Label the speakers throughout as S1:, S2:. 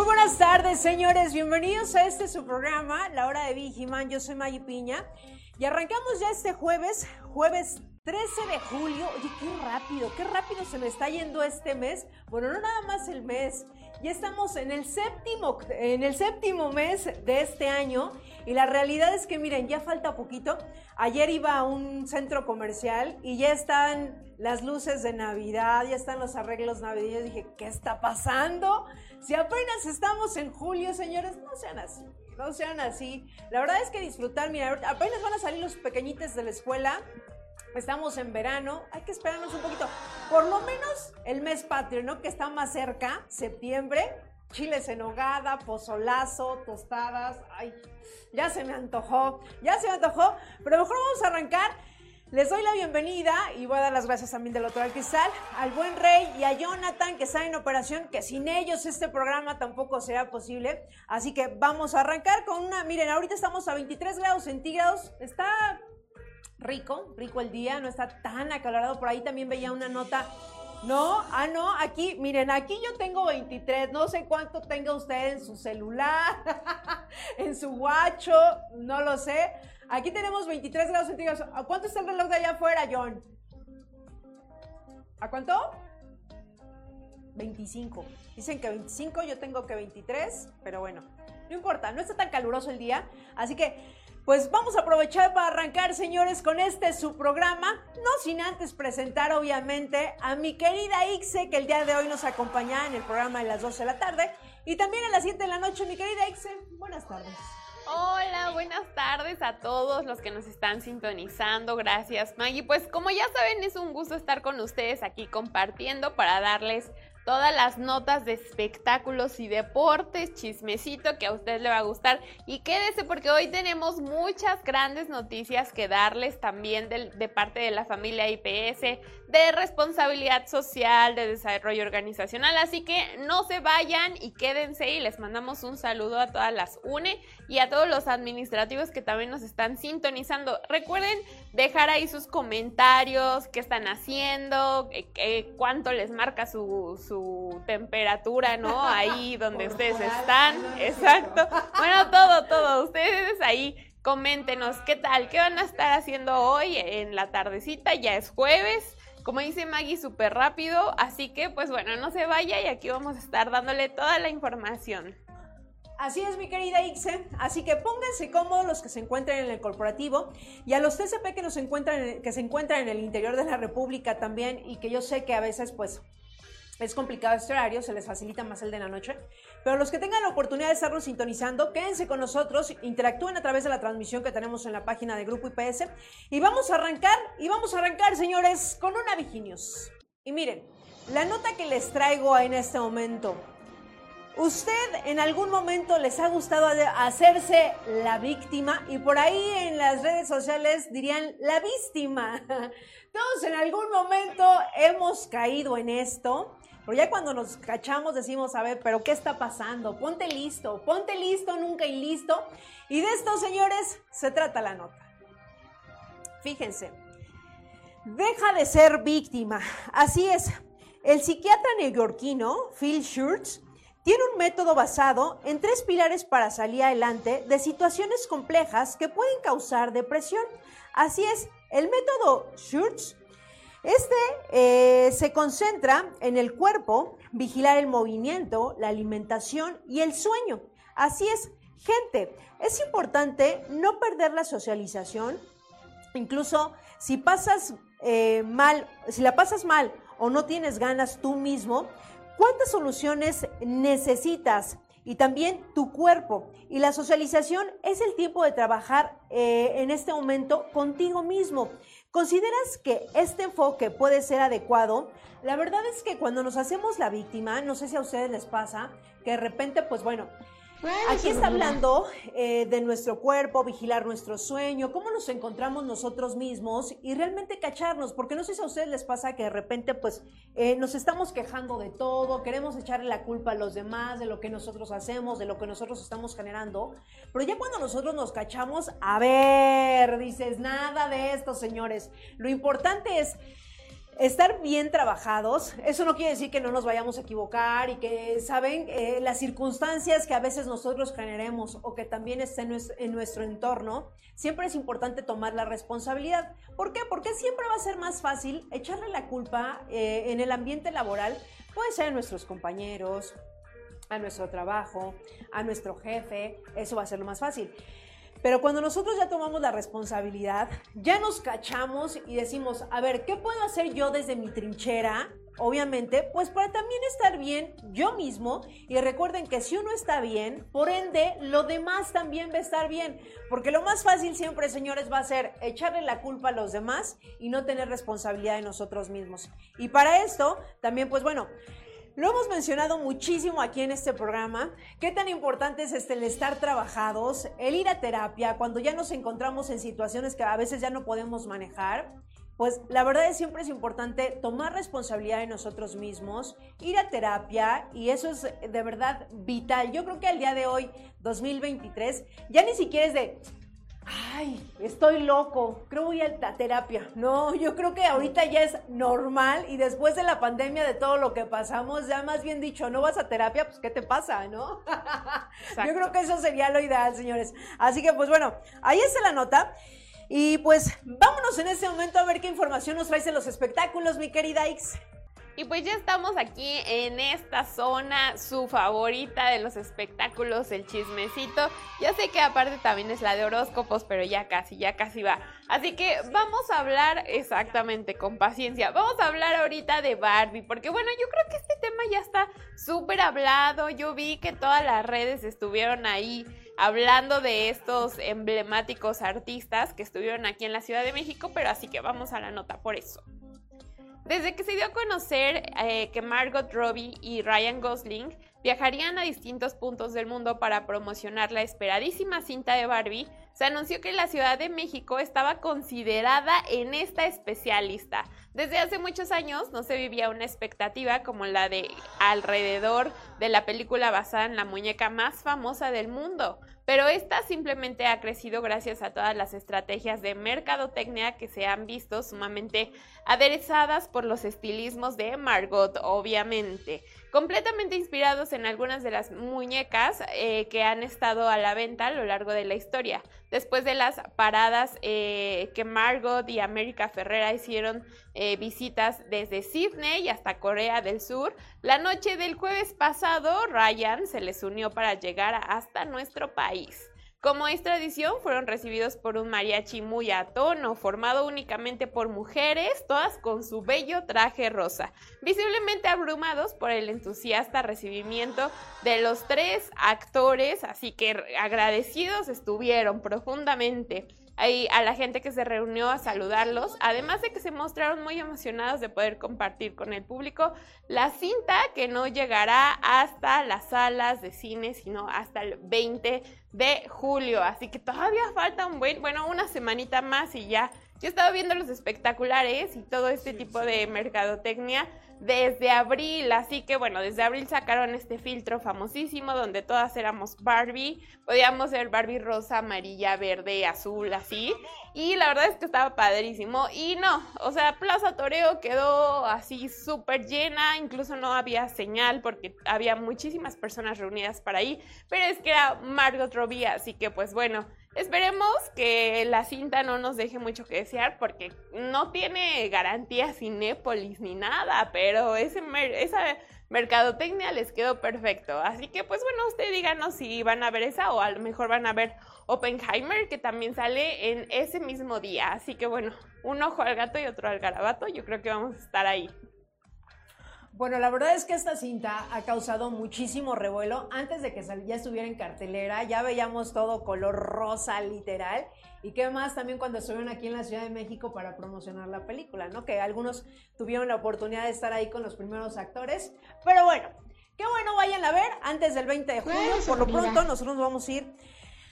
S1: Muy buenas tardes, señores. Bienvenidos a este su programa, La Hora de Vigiman. Yo soy Maggie Piña. Y arrancamos ya este jueves, jueves 13 de julio. Oye, qué rápido, qué rápido se me está yendo este mes. Bueno, no nada más el mes. Ya estamos en el séptimo, en el séptimo mes de este año. Y la realidad es que, miren, ya falta poquito. Ayer iba a un centro comercial y ya están las luces de Navidad, ya están los arreglos navideños. Dije, ¿qué está pasando? Si apenas estamos en julio, señores, no sean así no sean así. La verdad es que disfrutar, mira, apenas van a salir los pequeñitos de la escuela. Estamos en verano, hay que esperarnos un poquito. Por lo menos el mes patrio, ¿no? Que está más cerca, septiembre. Chiles en hogada, pozolazo, tostadas. Ay, ya se me antojó, ya se me antojó. Pero mejor vamos a arrancar les doy la bienvenida y voy a dar las gracias también del otro al cristal, al buen Rey y a Jonathan que está en operación, que sin ellos este programa tampoco será posible. Así que vamos a arrancar con una, miren, ahorita estamos a 23 grados centígrados, está rico, rico el día, no está tan acalorado. Por ahí también veía una nota no, ah, no, aquí, miren, aquí yo tengo 23, no sé cuánto tenga usted en su celular, en su guacho, no lo sé. Aquí tenemos 23 grados centígrados. ¿A cuánto está el reloj de allá afuera, John? ¿A cuánto? 25. Dicen que 25, yo tengo que 23, pero bueno, no importa, no está tan caluroso el día. Así que, pues vamos a aprovechar para arrancar, señores, con este su programa. No sin antes presentar, obviamente, a mi querida Ixe, que el día de hoy nos acompaña en el programa de las 12 de la tarde. Y también a las 7 de la noche, mi querida Ixe. Buenas tardes.
S2: Hola, buenas tardes a todos los que nos están sintonizando. Gracias, Maggie. Pues como ya saben, es un gusto estar con ustedes aquí compartiendo para darles todas las notas de espectáculos y deportes, chismecito que a usted le va a gustar. Y quédese porque hoy tenemos muchas grandes noticias que darles también de, parte de la familia IPS, de responsabilidad social, de desarrollo organizacional. Así que no se vayan y quédense y les mandamos un saludo a todas las UNE y a todos los administrativos que también nos están sintonizando. Recuerden dejar ahí sus comentarios, qué están haciendo, eh, cuánto les marca su temperatura, ¿no? Ahí donde ustedes están. Exacto. Bueno, todo, todo. Ustedes ahí coméntenos qué tal, qué van a estar haciendo hoy en la tardecita, ya es jueves. Como dice Maggie, súper rápido, así que pues bueno, no se vaya y aquí vamos a estar dándole toda la información.
S1: Así es, mi querida Ixe. Así que pónganse cómodos los que se encuentran en el corporativo y a los TCP que, nos encuentran, que se encuentran en el interior de la República también y que yo sé que a veces pues es complicado este horario, se les facilita más el de la noche. Pero los que tengan la oportunidad de estarnos sintonizando, quédense con nosotros, interactúen a través de la transmisión que tenemos en la página de Grupo IPS. Y vamos a arrancar, y vamos a arrancar, señores, con una Viginius. Y miren, la nota que les traigo en este momento. ¿Usted en algún momento les ha gustado hacerse la víctima? Y por ahí en las redes sociales dirían la víctima. Todos en algún momento hemos caído en esto. Pero ya cuando nos cachamos decimos, a ver, pero ¿qué está pasando? Ponte listo, ponte listo, nunca y listo. Y de esto, señores, se trata la nota. Fíjense, deja de ser víctima. Así es, el psiquiatra neoyorquino Phil Schurz tiene un método basado en tres pilares para salir adelante de situaciones complejas que pueden causar depresión. Así es, el método Schurz este eh, se concentra en el cuerpo, vigilar el movimiento, la alimentación y el sueño. Así es, gente, es importante no perder la socialización, incluso si pasas eh, mal, si la pasas mal o no tienes ganas tú mismo, ¿cuántas soluciones necesitas? Y también tu cuerpo. Y la socialización es el tiempo de trabajar eh, en este momento contigo mismo. ¿Consideras que este enfoque puede ser adecuado? La verdad es que cuando nos hacemos la víctima, no sé si a ustedes les pasa, que de repente, pues bueno, Aquí está hablando eh, de nuestro cuerpo, vigilar nuestro sueño, cómo nos encontramos nosotros mismos y realmente cacharnos, porque no sé si a ustedes les pasa que de repente pues eh, nos estamos quejando de todo, queremos echarle la culpa a los demás, de lo que nosotros hacemos, de lo que nosotros estamos generando, pero ya cuando nosotros nos cachamos, a ver, dices, nada de esto, señores, lo importante es estar bien trabajados, eso no quiere decir que no nos vayamos a equivocar y que, saben, eh, las circunstancias que a veces nosotros generemos o que también estén en nuestro entorno, siempre es importante tomar la responsabilidad. ¿Por qué? Porque siempre va a ser más fácil echarle la culpa eh, en el ambiente laboral, puede ser a nuestros compañeros, a nuestro trabajo, a nuestro jefe, eso va a ser lo más fácil. Pero cuando nosotros ya tomamos la responsabilidad, ya nos cachamos y decimos, a ver, ¿qué puedo hacer yo desde mi trinchera? Obviamente, pues para también estar bien yo mismo. Y recuerden que si uno está bien, por ende, lo demás también va a estar bien. Porque lo más fácil siempre, señores, va a ser echarle la culpa a los demás y no tener responsabilidad de nosotros mismos. Y para esto, también, pues bueno, lo hemos mencionado muchísimo aquí en este programa. Qué tan importante es este, el estar trabajados, el ir a terapia, cuando ya nos encontramos en situaciones que a veces ya no podemos manejar. Pues la verdad es siempre es importante tomar responsabilidad de nosotros mismos, ir a terapia y eso es de verdad vital. Yo creo que al día de hoy, 2023, ya ni siquiera es de, ay, estoy loco, creo voy a la terapia. No, yo creo que ahorita ya es normal y después de la pandemia, de todo lo que pasamos, ya más bien dicho, no vas a terapia, pues ¿qué te pasa, no? yo creo que eso sería lo ideal, señores. Así que pues bueno, ahí está la nota. Y pues vámonos en este momento a ver qué información nos trae en los espectáculos, mi querida Ix.
S2: Y pues ya estamos aquí en esta zona, su favorita de los espectáculos, el chismecito. Ya sé que aparte también es la de horóscopos, pero ya casi, ya casi va. Así que vamos a hablar exactamente con paciencia. Vamos a hablar ahorita de Barbie, porque bueno, yo creo que este tema ya está súper hablado. Yo vi que todas las redes estuvieron ahí hablando de estos emblemáticos artistas que estuvieron aquí en la Ciudad de México, pero así que vamos a la nota por eso. Desde que se dio a conocer eh, que Margot Robbie y Ryan Gosling viajarían a distintos puntos del mundo para promocionar la esperadísima cinta de Barbie, se anunció que la Ciudad de México estaba considerada en esta especialista. Desde hace muchos años no se vivía una expectativa como la de alrededor de la película basada en la muñeca más famosa del mundo, pero esta simplemente ha crecido gracias a todas las estrategias de mercadotecnia que se han visto sumamente aderezadas por los estilismos de Margot, obviamente completamente inspirados en algunas de las muñecas eh, que han estado a la venta a lo largo de la historia. Después de las paradas eh, que Margot y América Ferrera hicieron eh, visitas desde Sydney hasta Corea del Sur, la noche del jueves pasado Ryan se les unió para llegar hasta nuestro país. Como es tradición, fueron recibidos por un mariachi muy a formado únicamente por mujeres, todas con su bello traje rosa, visiblemente abrumados por el entusiasta recibimiento de los tres actores, así que agradecidos estuvieron profundamente a la gente que se reunió a saludarlos, además de que se mostraron muy emocionados de poder compartir con el público la cinta que no llegará hasta las salas de cine, sino hasta el 20 de julio. Así que todavía falta un buen, bueno, una semanita más y ya. Yo estaba viendo los espectaculares y todo este tipo de mercadotecnia desde abril, así que bueno, desde abril sacaron este filtro famosísimo donde todas éramos Barbie, podíamos ser Barbie rosa, amarilla, verde, azul, así, y la verdad es que estaba padrísimo, y no, o sea, Plaza Toreo quedó así súper llena, incluso no había señal porque había muchísimas personas reunidas para ahí, pero es que era Margot Robbie, así que pues bueno, Esperemos que la cinta no nos deje mucho que desear porque no tiene garantía Cinépolis ni nada, pero ese esa mercadotecnia les quedó perfecto. Así que pues bueno, usted díganos si van a ver esa o a lo mejor van a ver Oppenheimer que también sale en ese mismo día. Así que bueno, un ojo al gato y otro al garabato, yo creo que vamos a estar ahí.
S1: Bueno, la verdad es que esta cinta ha causado muchísimo revuelo. Antes de que ya estuviera en cartelera, ya veíamos todo color rosa, literal. Y qué más también cuando estuvieron aquí en la Ciudad de México para promocionar la película, ¿no? Que algunos tuvieron la oportunidad de estar ahí con los primeros actores. Pero bueno, Qué bueno, vayan a ver antes del 20 de julio. Por lo pronto, nosotros vamos a ir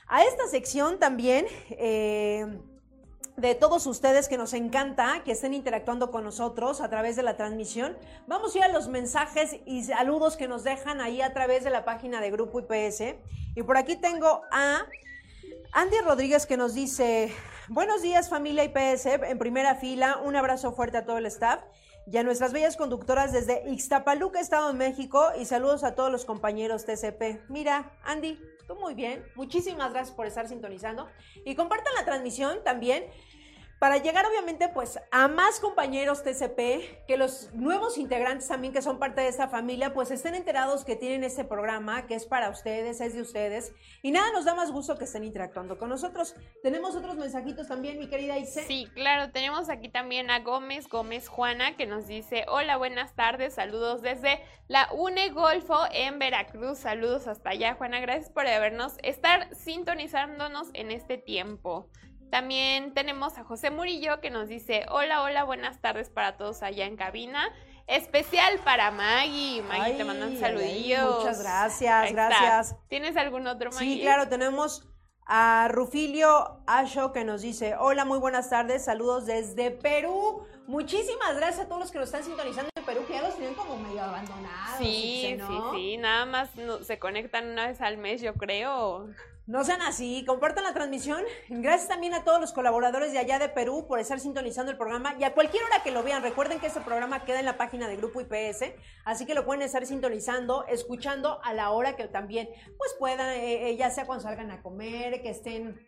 S1: a esta sección también. Eh, de todos ustedes que nos encanta que estén interactuando con nosotros a través de la transmisión. Vamos a ir a los mensajes y saludos que nos dejan ahí a través de la página de Grupo IPS. Y por aquí tengo a Andy Rodríguez que nos dice, buenos días familia IPS, en primera fila, un abrazo fuerte a todo el staff y a nuestras bellas conductoras desde Ixtapaluca, Estado de México, y saludos a todos los compañeros TCP. Mira, Andy, tú muy bien, muchísimas gracias por estar sintonizando. Y compartan la transmisión también para llegar obviamente pues a más compañeros TCP, que los nuevos integrantes también que son parte de esta familia pues estén enterados que tienen este programa que es para ustedes, es de ustedes y nada nos da más gusto que estén interactuando con nosotros. Tenemos otros mensajitos también, mi querida Ise.
S2: Sí, claro, tenemos aquí también a Gómez Gómez Juana que nos dice, hola, buenas tardes, saludos desde la UNE Golfo en Veracruz, saludos hasta allá, Juana, gracias por habernos, estar sintonizándonos en este tiempo. También tenemos a José Murillo que nos dice, hola, hola, buenas tardes para todos allá en cabina. Especial para Maggie. Maggie, te mandan saludillos.
S1: muchas gracias, gracias.
S2: ¿Tienes algún otro, Maggie?
S1: Sí, claro, tenemos a Rufilio Asho que nos dice, hola, muy buenas tardes, saludos desde Perú. Muchísimas gracias a todos los que nos están sintonizando Perú, que ya los tienen como medio abandonados.
S2: Sí, sí, sí, nada más se conectan una vez al mes, yo creo.
S1: No sean así, compartan la transmisión. Gracias también a todos los colaboradores de allá de Perú por estar sintonizando el programa y a cualquier hora que lo vean. Recuerden que este programa queda en la página de Grupo IPS, así que lo pueden estar sintonizando, escuchando a la hora que también pues puedan, eh, eh, ya sea cuando salgan a comer, que estén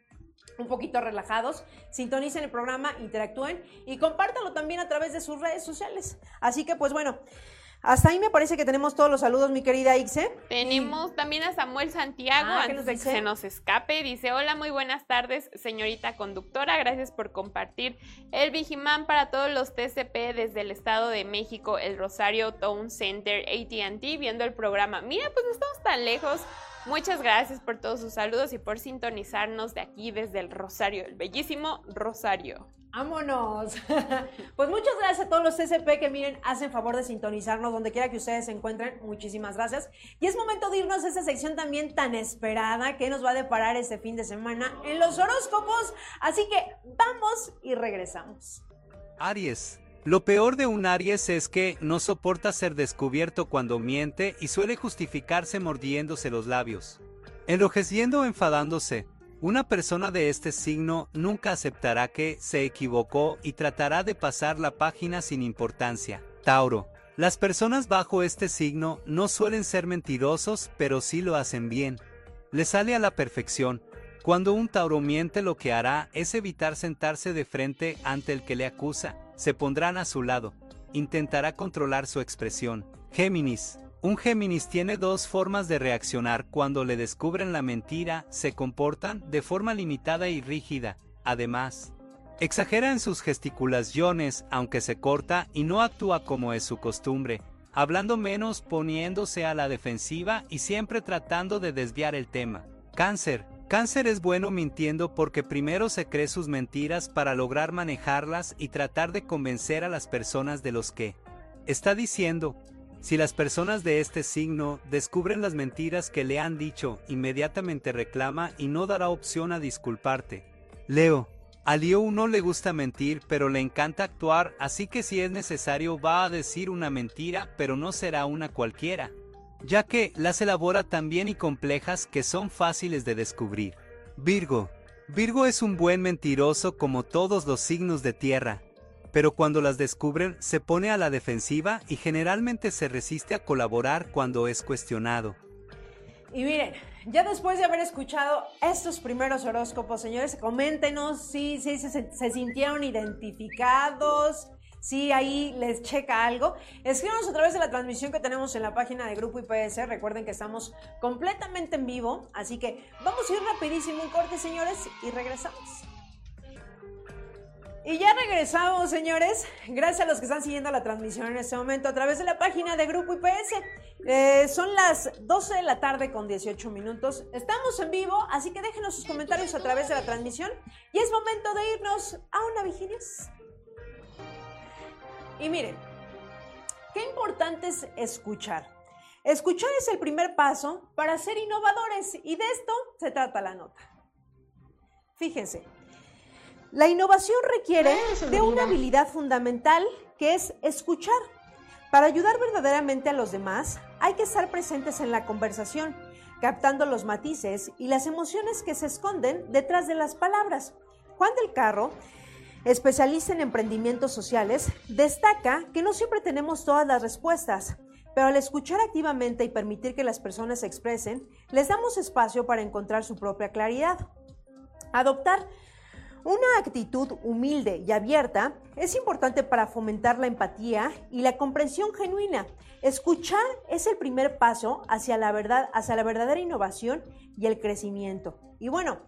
S1: un poquito relajados, sintonicen el programa, interactúen y compártanlo también a través de sus redes sociales. Así que pues bueno, hasta ahí me parece que tenemos todos los saludos, mi querida Ixe.
S2: Tenemos también a Samuel Santiago, ah, antes de que se nos escape. Dice, hola, muy buenas tardes, señorita conductora. Gracias por compartir el Vigimán para todos los TCP desde el Estado de México, el Rosario Town Center, AT&T, viendo el programa. Mira, pues no estamos tan lejos. Muchas gracias por todos sus saludos y por sintonizarnos de aquí desde el Rosario, el bellísimo Rosario.
S1: ¡Vámonos! pues muchas gracias a todos los CCP que miren, hacen favor de sintonizarnos donde quiera que ustedes se encuentren. Muchísimas gracias. Y es momento de irnos a esta sección también tan esperada que nos va a deparar este fin de semana en los horóscopos. Así que vamos y regresamos.
S3: Aries. Lo peor de un Aries es que no soporta ser descubierto cuando miente y suele justificarse mordiéndose los labios. Enrojeciendo o enfadándose, una persona de este signo nunca aceptará que se equivocó y tratará de pasar la página sin importancia. Tauro. Las personas bajo este signo no suelen ser mentirosos, pero sí lo hacen bien. Le sale a la perfección. Cuando un Tauro miente lo que hará es evitar sentarse de frente ante el que le acusa, se pondrán a su lado. Intentará controlar su expresión. Géminis. Un Géminis tiene dos formas de reaccionar cuando le descubren la mentira, se comportan de forma limitada y rígida. Además, exagera en sus gesticulaciones, aunque se corta y no actúa como es su costumbre, hablando menos poniéndose a la defensiva y siempre tratando de desviar el tema. Cáncer. Cáncer es bueno mintiendo porque primero se cree sus mentiras para lograr manejarlas y tratar de convencer a las personas de los que está diciendo, si las personas de este signo descubren las mentiras que le han dicho, inmediatamente reclama y no dará opción a disculparte. Leo. A Leo no le gusta mentir, pero le encanta actuar, así que si es necesario va a decir una mentira, pero no será una cualquiera, ya que las elabora tan bien y complejas que son fáciles de descubrir. Virgo. Virgo es un buen mentiroso como todos los signos de tierra, pero cuando las descubren se pone a la defensiva y generalmente se resiste a colaborar cuando es cuestionado.
S1: Y miren, ya después de haber escuchado estos primeros horóscopos, señores, coméntenos si, se, sintieron identificados, si ahí les checa algo. Escríbanos a través de la transmisión que tenemos en la página de Grupo IPS. Recuerden que estamos completamente en vivo, así que vamos a ir rapidísimo un corte, señores, y regresamos. Y ya regresamos, señores. Gracias a los que están siguiendo la transmisión en este momento a través de la página de Grupo IPS. Eh, son las 12 de la tarde con 18 minutos. Estamos en vivo, así que déjenos sus comentarios a través de la transmisión. Y es momento de irnos a una vigilia. Y miren, qué importante es escuchar. Escuchar es el primer paso para ser innovadores y de esto se trata la nota. Fíjense, la innovación requiere de una habilidad fundamental que es escuchar. Para ayudar verdaderamente a los demás, hay que estar presentes en la conversación, captando los matices y las emociones que se esconden detrás de las palabras. Juan del Carro, especialista en emprendimientos sociales, destaca que no siempre tenemos todas las respuestas, pero al escuchar activamente y permitir que las personas se expresen, les damos espacio para encontrar su propia claridad. Adoptar una actitud humilde y abierta es importante para fomentar la empatía y la comprensión genuina. Escuchar es el primer paso hacia la verdad, hacia la verdadera innovación y el crecimiento. Y bueno,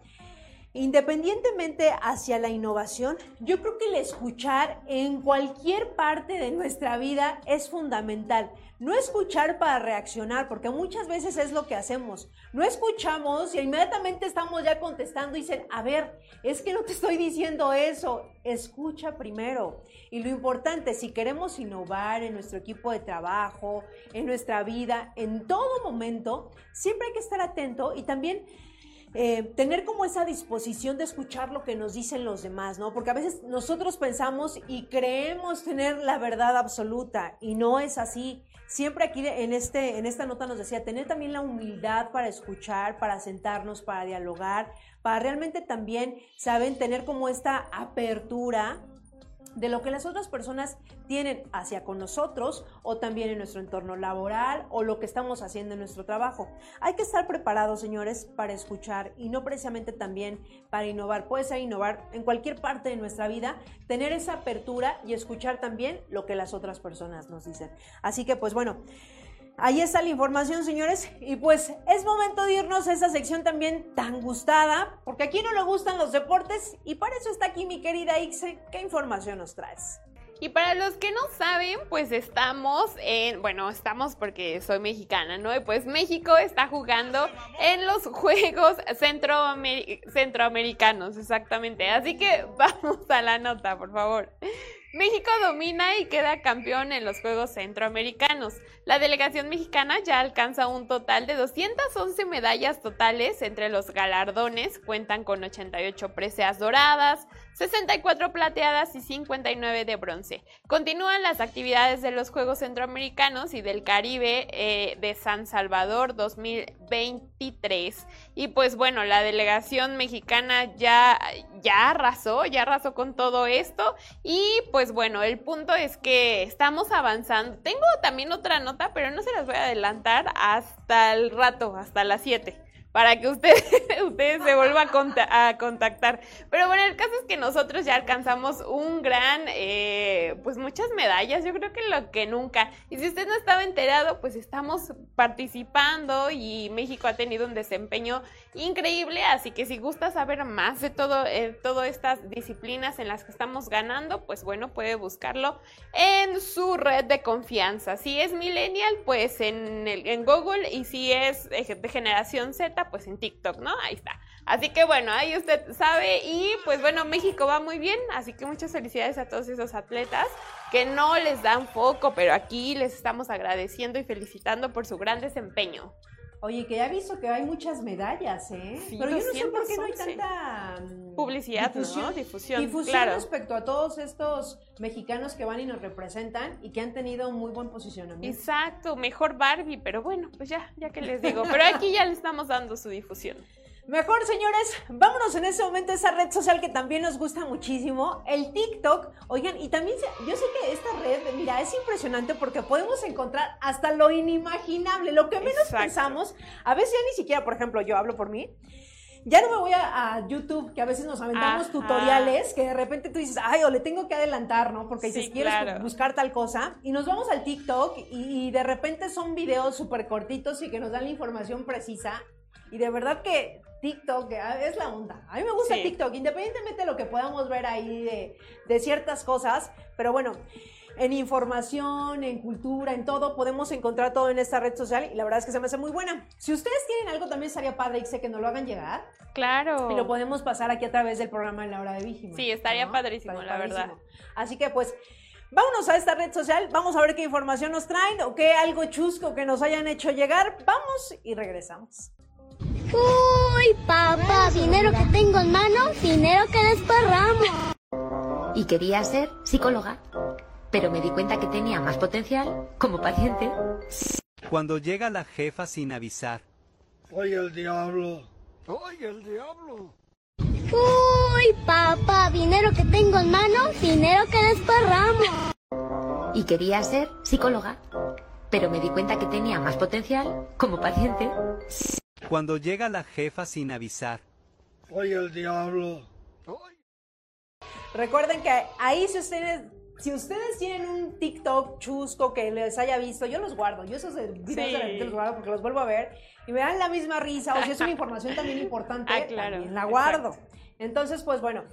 S1: Independientemente hacia la innovación, yo creo que el escuchar en cualquier parte de nuestra vida es fundamental. No escuchar para reaccionar, porque muchas veces es lo que hacemos. No escuchamos y inmediatamente estamos ya contestando y dicen, a ver, es que no te estoy diciendo eso. Escucha primero. Y lo importante, si queremos innovar en nuestro equipo de trabajo, en nuestra vida, en todo momento, siempre hay que estar atento y también eh, tener como esa disposición de escuchar lo que nos dicen los demás, ¿no? Porque a veces nosotros pensamos y creemos tener la verdad absoluta y no es así. Siempre aquí en, este, en esta nota nos decía, tener también la humildad para escuchar, para sentarnos, para dialogar, para realmente también, ¿saben? Tener como esta apertura de lo que las otras personas tienen hacia con nosotros o también en nuestro entorno laboral o lo que estamos haciendo en nuestro trabajo. Hay que estar preparados, señores, para escuchar y no precisamente también para innovar. Puede ser innovar en cualquier parte de nuestra vida, tener esa apertura y escuchar también lo que las otras personas nos dicen. Así que, pues bueno. Ahí está la información, señores. Y pues es momento de irnos a esa sección también tan gustada, porque aquí no le gustan los deportes y para eso está aquí mi querida Ixe. ¿Qué información nos traes?
S2: Y para los que no saben, pues estamos en, bueno, estamos porque soy mexicana, ¿no? Y pues México está jugando en los Juegos Centroamericanos, exactamente. Así que vamos a la nota, por favor. México domina y queda campeón en los Juegos Centroamericanos. La delegación mexicana ya alcanza un total de 211 medallas totales entre los galardones. Cuentan con 88 preseas doradas, 64 plateadas y 59 de bronce. Continúan las actividades de los Juegos Centroamericanos y del Caribe eh, de San Salvador 2023. Y pues bueno, la delegación mexicana ya, ya arrasó, ya arrasó con todo esto. Y pues bueno, el punto es que estamos avanzando. Tengo también otra nota, pero no se las voy a adelantar hasta el rato, hasta las 7 para que ustedes, ustedes se vuelvan a, contactar. Pero bueno, el caso es que nosotros ya alcanzamos un gran, eh, pues muchas medallas, yo creo que lo que nunca. Y si usted no estaba enterado, pues estamos participando y México ha tenido un desempeño increíble, así que si gusta saber más de todo, eh, todas estas disciplinas en las que estamos ganando, pues bueno, puede buscarlo en su red de confianza. Si es millennial, pues en, el, en Google y si es de generación Z, pues en TikTok, ¿no? Ahí está. Así que bueno, ahí usted sabe y pues bueno, México va muy bien, así que muchas felicidades a todos esos atletas que no les dan foco, pero aquí les estamos agradeciendo y felicitando por su gran desempeño.
S1: Oye, que ya visto que hay muchas medallas, ¿eh? Pero yo no sé por qué no hay tanta
S2: mm, publicidad, difusión, ¿no?
S1: Difusión, difusión respecto a todos estos mexicanos que van y nos representan y que han tenido un muy buen posicionamiento.
S2: Exacto, mejor Barbie, pero bueno, pues ya, ya que les digo, pero aquí ya le estamos dando su difusión.
S1: Mejor, señores, vámonos en ese momento a esa red social que también nos gusta muchísimo, el TikTok. Oigan, y también yo sé que esta red, mira, es impresionante porque podemos encontrar hasta lo inimaginable, lo que menos pensamos. A veces ya ni siquiera, por ejemplo, yo hablo por mí. Ya no me voy a, YouTube, que a veces nos aventamos tutoriales, que de repente tú dices, ay, o le tengo que adelantar, ¿no? Porque dices, quieres buscar tal cosa. Y nos vamos al TikTok y, y de repente son videos súper cortitos y que nos dan la información precisa. Y de verdad que TikTok es la onda. A mí me gusta TikTok, independientemente de lo que podamos ver ahí de, de ciertas cosas. Pero bueno, en información, en cultura, en todo, podemos encontrar todo en esta red social y la verdad es que se me hace muy buena. Si ustedes tienen algo, también estaría padre y sé que nos lo hagan llegar.
S2: Claro.
S1: Y lo podemos pasar aquí a través del programa en la hora de Víjima.
S2: Sí, estaría padrísimo, la verdad.
S1: Así que pues Vámonos a esta red social, vamos a ver qué información nos traen o qué algo chusco que nos hayan hecho llegar. Vamos y regresamos.
S4: Uy, papá, dinero que tengo en mano, dinero que desparramo.
S5: Y quería ser psicóloga, pero me di cuenta que tenía más potencial como paciente.
S3: Cuando llega la jefa sin avisar.
S6: Oye el diablo. Oye el diablo.
S4: Uy, papá, dinero que tengo en mano, dinero que desparramo.
S5: Y quería ser psicóloga, pero me di cuenta que tenía más potencial como paciente.
S3: Cuando llega la jefa sin avisar.
S6: Oye el diablo.
S1: Recuerden que ahí si ustedes, si ustedes tienen un TikTok chusco que les haya visto, yo los guardo. Yo esos videos
S2: Sí.
S1: de repente los guardo porque los vuelvo a ver y me dan la misma risa. O si es una información también importante,
S2: Ah, claro,
S1: también la guardo.
S2: exacto.
S1: Entonces, pues bueno.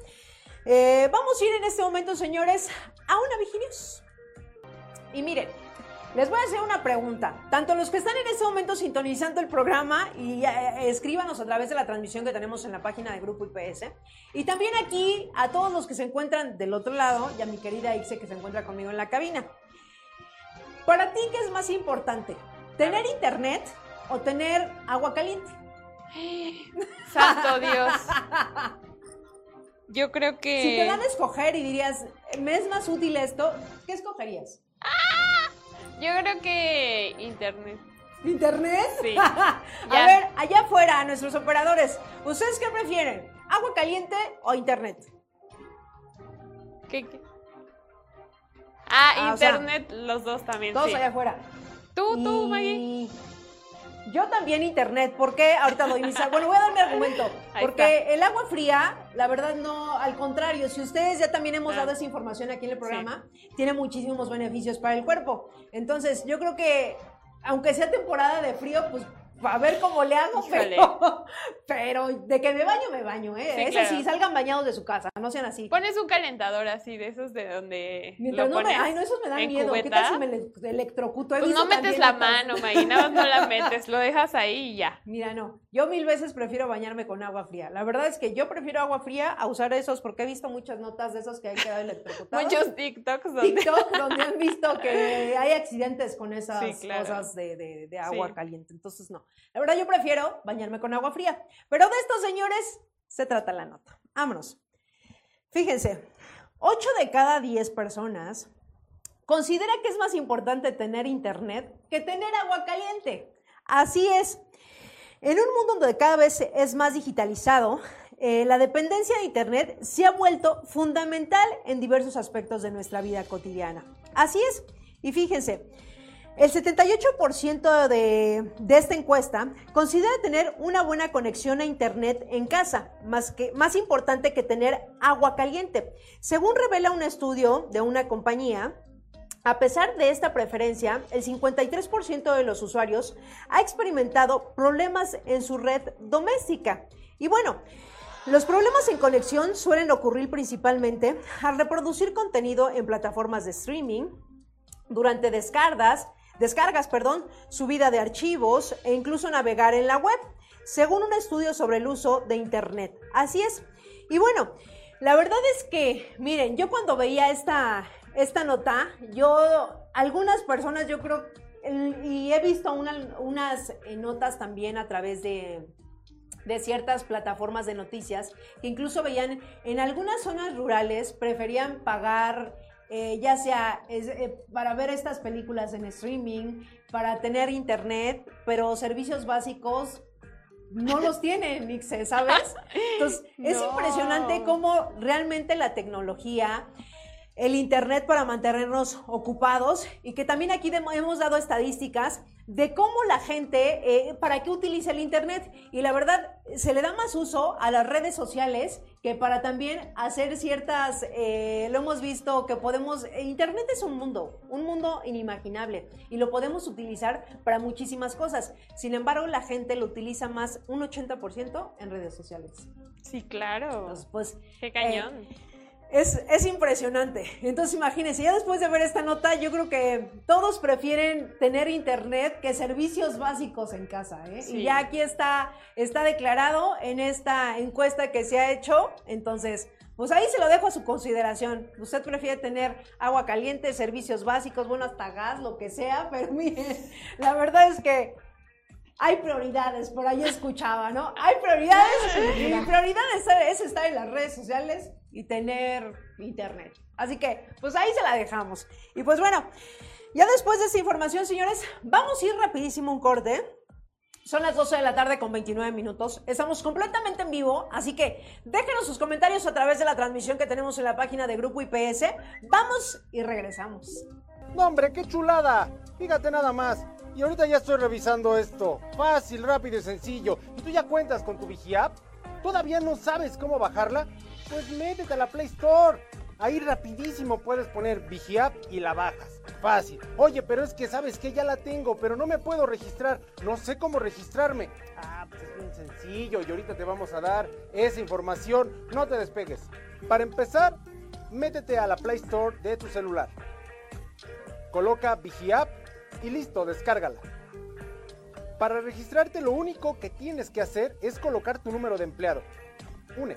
S1: eh, vamos a ir en este momento, señores, a una Vigilius. Y miren, les voy a hacer una pregunta. Tanto los que están en este momento sintonizando el programa y eh, escríbanos a través de la transmisión que tenemos en la página de Grupo IPS. Y también aquí a todos los que se encuentran del otro lado y a mi querida Ixe que se encuentra conmigo en la cabina. Para ti, ¿qué es más importante? ¿Tener internet o tener agua caliente?
S2: Santo Dios. Yo creo que.
S1: Si te dan a escoger y dirías, me es más útil esto, ¿qué escogerías?
S2: Yo creo que internet.
S1: ¿Internet?
S2: Sí.
S1: a
S2: Ya.
S1: ver, allá afuera, a nuestros operadores, ¿ustedes qué prefieren? ¿Agua caliente o internet?
S2: ¿Qué, qué? Ah,
S1: Ah, o sea,
S2: internet, los dos también.
S1: Todos
S2: sí.
S1: allá afuera.
S2: Tú, tú,
S1: Y
S2: Maggie.
S1: Yo también internet, porque ahorita doy mis... Bueno, voy a dar mi argumento. Porque el agua fría, la verdad no, al contrario, si ustedes ya también hemos dado esa información aquí en el programa, tiene muchísimos beneficios para el cuerpo. Entonces, yo creo que, aunque sea temporada de frío, pues a ver cómo le hago, pero, pero de que me baño, me baño, ¿eh?
S2: Sí,
S1: Eso
S2: claro.
S1: sí, salgan bañados de su casa, no sean así.
S2: Pones un calentador así, de esos de donde
S1: Mientras
S2: lo
S1: no me,
S2: pones
S1: ay, no, esos me dan miedo. ¿Qué
S2: cubeta.
S1: tal si me ele- electrocuto?
S2: Pues no metes la mano, más no la metes, lo dejas ahí y ya.
S1: Mira, no. Yo mil veces prefiero bañarme con agua fría. La verdad es que yo prefiero agua fría a usar esos porque he visto muchas notas de esos que hay quedado electrocutados.
S2: Muchos TikToks donde...
S1: TikTok donde han visto que hay accidentes con esas
S2: Sí, claro.
S1: cosas de, de- de agua
S2: Sí.
S1: caliente. Entonces, no. La verdad, yo prefiero bañarme con agua fría. Pero de estos señores se trata la nota. Vámonos. Fíjense, 8 de cada 10 personas considera que es más importante tener internet que tener agua caliente. Así es. En un mundo donde cada vez es más digitalizado, eh, la dependencia de Internet se ha vuelto fundamental en diversos aspectos de nuestra vida cotidiana. Así es. Y fíjense, el 78% de, de esta encuesta considera tener una buena conexión a Internet en casa, más, que, más importante que tener agua caliente. Según revela un estudio de una compañía, a pesar de esta preferencia, el 53% de los usuarios ha experimentado problemas en su red doméstica. Y bueno, los problemas en conexión suelen ocurrir principalmente al reproducir contenido en plataformas de streaming, durante descargas, descargas, perdón, subida de archivos e incluso navegar en la web, según un estudio sobre el uso de Internet. Así es. Y bueno, la verdad es que, miren, yo cuando veía esta, esta nota, yo, algunas personas, yo creo, y he visto una- unas notas también a través de, de ciertas plataformas de noticias que incluso veían en algunas zonas rurales preferían pagar eh, ya sea es, eh, para ver estas películas en streaming, para tener internet, pero servicios básicos no los tienen, Nixe, ¿sabes? Entonces, es impresionante cómo realmente la tecnología, el internet para mantenernos ocupados y que también aquí hemos dado estadísticas de cómo la gente, eh, para qué utiliza el internet. Y la verdad, se le da más uso a las redes sociales que para también hacer ciertas, eh, lo hemos visto que podemos, eh, internet es un mundo, un mundo inimaginable y lo podemos utilizar para muchísimas cosas. Sin embargo, la gente lo utiliza más un 80% en redes sociales.
S2: Sí, claro.
S1: Entonces, pues
S2: Qué cañón.
S1: Es, es impresionante. Entonces, imagínense, ya después de ver esta nota, yo creo que todos prefieren tener internet que servicios básicos en casa. ¿eh?
S2: Sí.
S1: Y ya aquí está, está declarado en esta encuesta que se ha hecho. Entonces, pues ahí se lo dejo a su consideración. Usted prefiere tener agua caliente, servicios básicos, bueno, hasta gas, lo que sea, pero miren, la verdad es que hay prioridades, por ahí escuchaba, ¿no? Hay prioridades y mi prioridad es, es estar en las redes sociales y tener internet. Así que, pues ahí se la dejamos. Y pues bueno, ya después de esta información, señores, vamos a ir rapidísimo un corte. Son las 12 de la tarde con 29 minutos. Estamos completamente en vivo, así que déjenos sus comentarios a través de la transmisión que tenemos en la página de Grupo IPS. Vamos y regresamos.
S7: No, hombre, qué chulada. Fíjate nada más. Y ahorita ya estoy revisando esto. Fácil, rápido y sencillo. ¿Y tú ya cuentas con tu VigiApp? ¿Todavía no sabes cómo bajarla? Pues métete a la Play Store. Ahí rapidísimo puedes poner VigiApp y la bajas. Fácil. Oye, pero es que sabes que ya la tengo, pero no me puedo registrar. No sé cómo registrarme. Ah, pues es bien sencillo y ahorita te vamos a dar esa información. No te despegues. Para empezar, métete a la Play Store de tu celular. Coloca VigiApp y listo, descárgala. Para registrarte lo único que tienes que hacer es colocar tu número de empleado. UNE.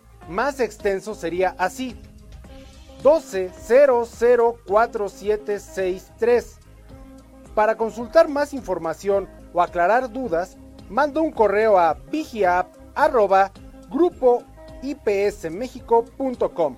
S7: más extenso sería así. 12004763. Para consultar más información o aclarar dudas, manda un correo a vigiap@grupoipsmexico.com.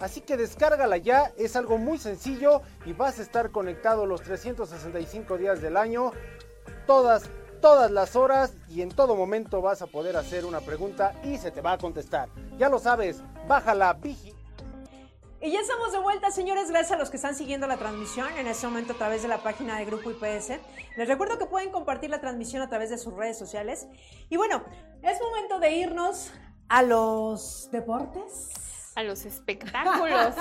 S7: Así que descárgala ya, es algo muy sencillo y vas a estar conectado los 365 días del año, todas, todas las horas y en todo momento vas a poder hacer una pregunta y se te va a contestar. Ya lo sabes, bájala, Vigi.
S1: Y ya estamos de vuelta, señores, gracias a los que están siguiendo la transmisión en este momento a través de la página de Grupo IPS. Les recuerdo que pueden compartir la transmisión a través de sus redes sociales. Y bueno, es momento de irnos a los deportes.
S2: A los espectáculos.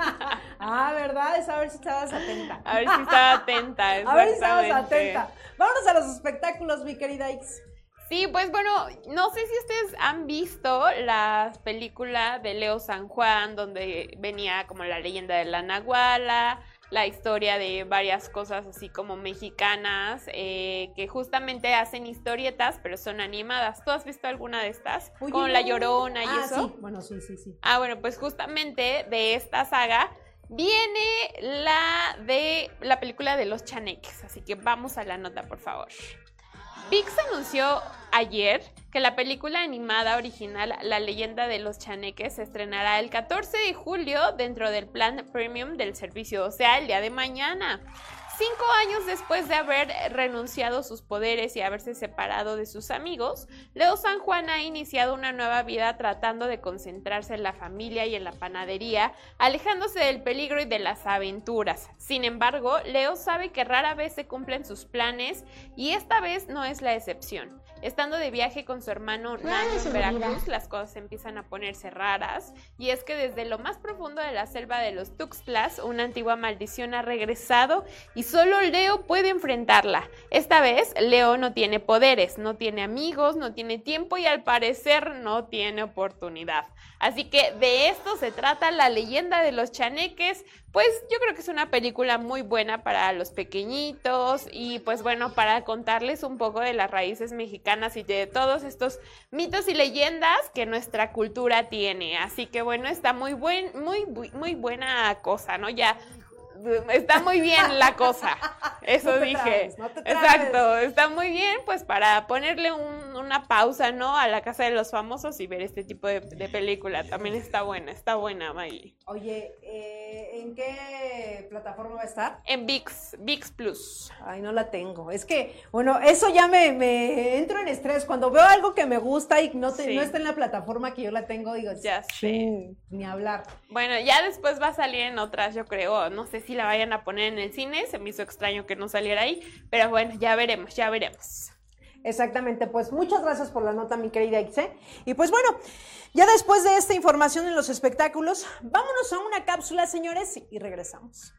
S1: ah, ¿verdad? Es a ver si estabas atenta.
S2: A ver si estaba atenta.
S1: A ver si estabas atenta. Vámonos a los espectáculos, mi querida Ix.
S2: Sí, pues bueno, no sé si ustedes han visto la película de Leo San Juan, donde venía como la leyenda de la Nahuala, la historia de varias cosas así como mexicanas, eh, que justamente hacen historietas, pero son animadas. ¿Tú has visto alguna de estas? como La Llorona y
S1: ah,
S2: eso.
S1: Sí. Bueno, sí, sí, sí.
S2: Ah, bueno, pues justamente de esta saga viene la de la película de los chaneques. Así que vamos a la nota, por favor. VIX anunció ayer que la película animada original La leyenda de los chaneques se estrenará el 14 de julio dentro del plan premium del servicio, o sea, el día de mañana. Cinco años después de haber renunciado sus poderes y haberse separado de sus amigos, Leo San Juan ha iniciado una nueva vida tratando de concentrarse en la familia y en la panadería, alejándose del peligro y de las aventuras. Sin embargo, Leo sabe que rara vez se cumplen sus planes y esta vez no es la excepción. Estando de viaje con su hermano Nano en Veracruz, las cosas empiezan a ponerse raras, y es que desde lo más profundo de la selva de los Tuxtlas, una antigua maldición ha regresado y solo Leo puede enfrentarla. Esta vez, Leo no tiene poderes, no tiene amigos, no tiene tiempo y al parecer no tiene oportunidad. Así que de esto se trata la leyenda de los chaneques, pues yo creo que es una película muy buena para los pequeñitos y pues bueno, para contarles un poco de las raíces mexicanas y de todos estos mitos y leyendas que nuestra cultura tiene. Así que bueno, está muy buen, muy, muy buena cosa, ¿no? Ya está muy bien la cosa. Eso dije. Exacto, está muy bien, pues para ponerle una pausa, ¿no? A la casa de los famosos y ver este tipo de, película. También está buena, está buena, Maggie.
S1: Oye, eh, ¿en qué plataforma va a estar?
S2: En VIX, VIX Plus.
S1: Ay, no la tengo. Es que, bueno, eso ya me, me entro en estrés. Cuando veo algo que me gusta y no, no está en la plataforma que yo la tengo, digo,
S2: ya sé.
S1: Ni hablar.
S2: Bueno, ya después va a salir en otras, yo creo. No sé si la vayan a poner en el cine. Se me hizo extraño que no saliera ahí. Pero bueno, ya veremos, ya veremos.
S1: Exactamente, pues muchas gracias por la nota, mi querida Ixe. Y pues bueno, ya después de esta información en los espectáculos, vámonos a una cápsula, señores, y regresamos.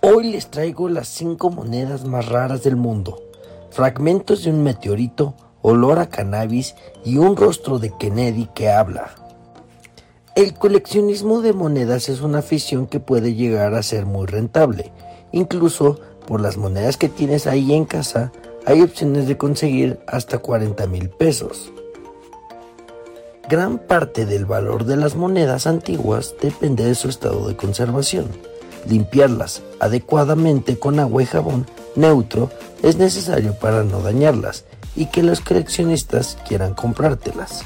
S8: Hoy les traigo las cinco monedas más raras del mundo. Fragmentos de un meteorito, olor a cannabis y un rostro de Kennedy que habla. El coleccionismo de monedas es una afición que puede llegar a ser muy rentable. Incluso por las monedas que tienes ahí en casa, hay opciones de conseguir hasta 40 mil pesos. Gran parte del valor de las monedas antiguas depende de su estado de conservación. Limpiarlas adecuadamente con agua y jabón neutro es necesario para no dañarlas y que los coleccionistas quieran comprártelas.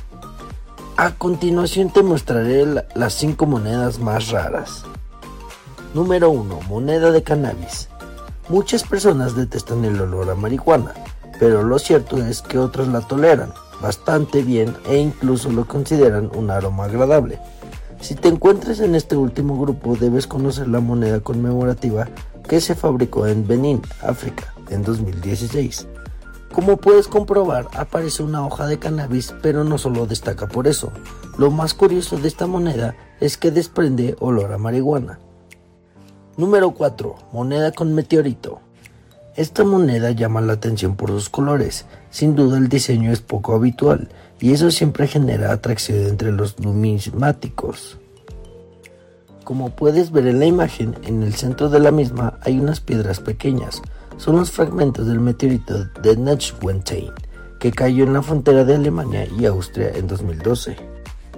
S8: A continuación te mostraré las 5 monedas más raras. Número 1. Moneda de cannabis. Muchas personas detestan el olor a marihuana, pero lo cierto es que otras la toleran bastante bien e incluso lo consideran un aroma agradable. Si te encuentras en este último grupo debes conocer la moneda conmemorativa que se fabricó en Benín, África, en 2016. Como puedes comprobar, aparece una hoja de cannabis, pero no solo destaca por eso. Lo más curioso de esta moneda es que desprende olor a marihuana. Número 4. Moneda con meteorito. Esta moneda llama la atención por sus colores. Sin duda el diseño es poco habitual y eso siempre genera atracción entre los numismáticos. Como puedes ver en la imagen, en el centro de la misma hay unas piedras pequeñas, son los fragmentos del meteorito de Neuschwanstein, que cayó en la frontera de Alemania y Austria en 2012.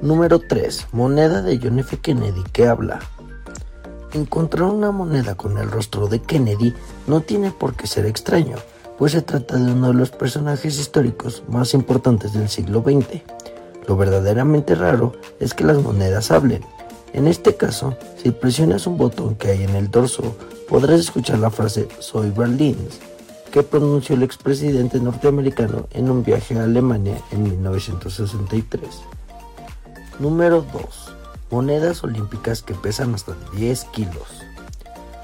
S8: Número 3. Moneda de John F. Kennedy que habla. Encontrar una moneda con el rostro de Kennedy no tiene por qué ser extraño, pues se trata de uno de los personajes históricos más importantes del siglo XX. Lo verdaderamente raro es que las monedas hablen. En este caso, si presionas un botón que hay en el dorso podrás escuchar la frase Soy Berlín, que pronunció el expresidente norteamericano en un viaje a Alemania en 1963. Número 2. Monedas olímpicas que pesan hasta 10 kilos.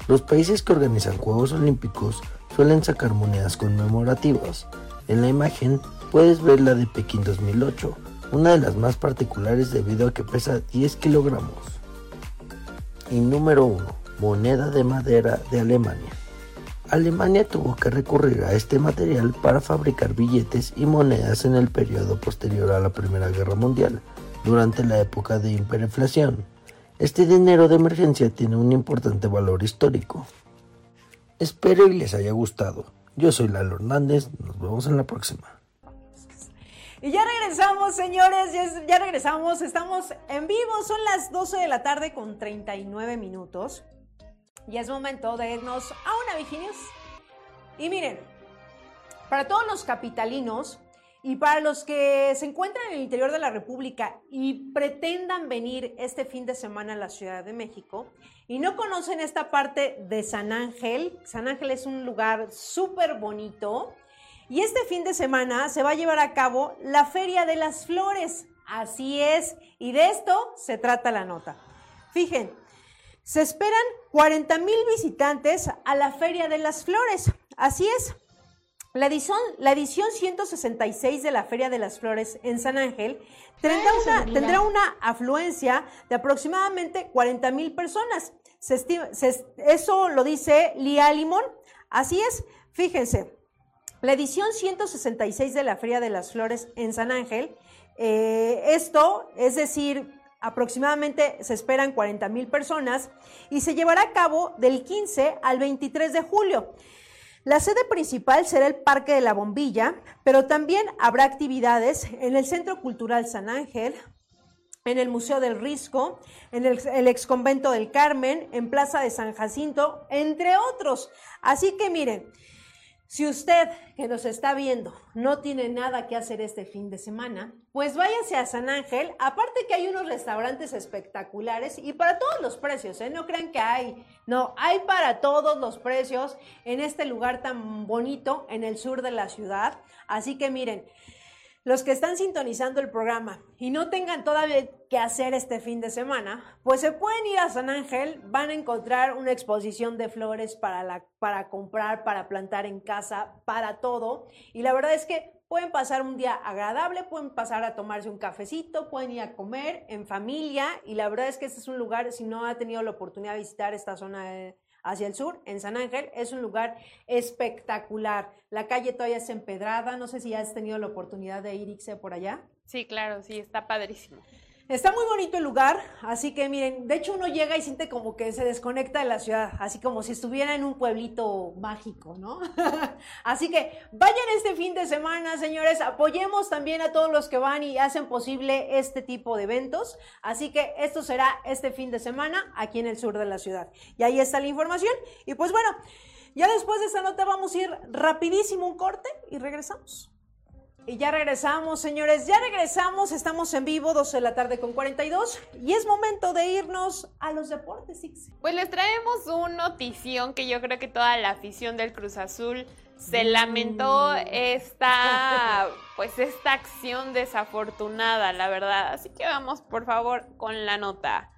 S8: Los países que organizan Juegos Olímpicos suelen sacar monedas conmemorativas. En la imagen puedes ver la de Pekín 2008, una de las más particulares debido a que pesa 10 kilogramos. Y número 1 moneda de madera de Alemania. Alemania tuvo que recurrir a este material para fabricar billetes y monedas en el periodo posterior a la Primera Guerra Mundial, durante la época de hiperinflación. Este dinero de emergencia tiene un importante valor histórico. Espero y les haya gustado. Yo soy Lalo Hernández, nos vemos en la próxima.
S1: Y ya regresamos, señores, ya, ya, regresamos, estamos en vivo, son las 12 de la tarde con 39 minutos. Y es momento de irnos a una Viginius. Y miren, para todos los capitalinos, Y para los que se encuentran en el interior de la República y pretendan venir este fin de semana a la Ciudad de México y no conocen esta parte de San Ángel, San Ángel es un lugar súper bonito. Y este fin de semana se va a llevar a cabo la Feria de las Flores. Así es. Y de esto se trata la nota. Fíjense, se esperan 40 mil visitantes a la Feria de las Flores. Así es. La edición, la edición 166 de la Feria de las Flores en San Ángel tendrá una, tendrá una afluencia de aproximadamente 40 mil personas. eso lo dice Lía Limón. Así es, fíjense, la edición 166 de la Feria de las Flores en San Ángel, eh, esto es decir, aproximadamente se esperan 40 mil personas y se llevará a cabo del 15 al 23 de julio. La sede principal será el Parque de la Bombilla, pero también habrá actividades en el Centro Cultural San Ángel, en el Museo del Risco, en el, Exconvento del Carmen, en Plaza de San Jacinto, entre otros. Así que miren, si usted que nos está viendo no tiene nada que hacer este fin de semana, pues váyase a San Ángel. Aparte que hay unos restaurantes espectaculares y para todos los precios, ¿eh? No crean que hay. No, hay para todos los precios en este lugar tan bonito en el sur de la ciudad. Así que miren, los que están sintonizando el programa y no tengan todavía que hacer este fin de semana, pues se pueden ir a San Ángel, van a encontrar una exposición de flores para, para comprar, para plantar en casa, para todo. Y la verdad es que pueden pasar un día agradable, pueden pasar a tomarse un cafecito, pueden ir a comer en familia. Y la verdad es que este es un lugar, si no ha tenido la oportunidad de visitar esta zona de hacia el sur, en San Ángel. Es un lugar espectacular. La calle todavía es empedrada. No sé si has tenido la oportunidad de ir, por allá.
S2: Sí, claro, sí, está padrísimo.
S1: Está muy bonito el lugar, así que miren, de hecho uno llega y siente como que se desconecta de la ciudad, así como si estuviera en un pueblito mágico, ¿no? así que vayan este fin de semana, señores, apoyemos también a todos los que van y hacen posible este tipo de eventos, así que esto será este fin de semana aquí en el sur de la ciudad. Y ahí está la información, y pues bueno, ya después de esta nota vamos a ir rapidísimo un corte y regresamos. Y ya regresamos, señores, ya regresamos, estamos en vivo, 12 de la tarde con 42, y es momento de irnos a los deportes,
S2: Pues les traemos un notición que yo creo que toda la afición del Cruz Azul se lamentó esta, pues esta acción desafortunada, la verdad. Así que vamos, por favor, con la nota.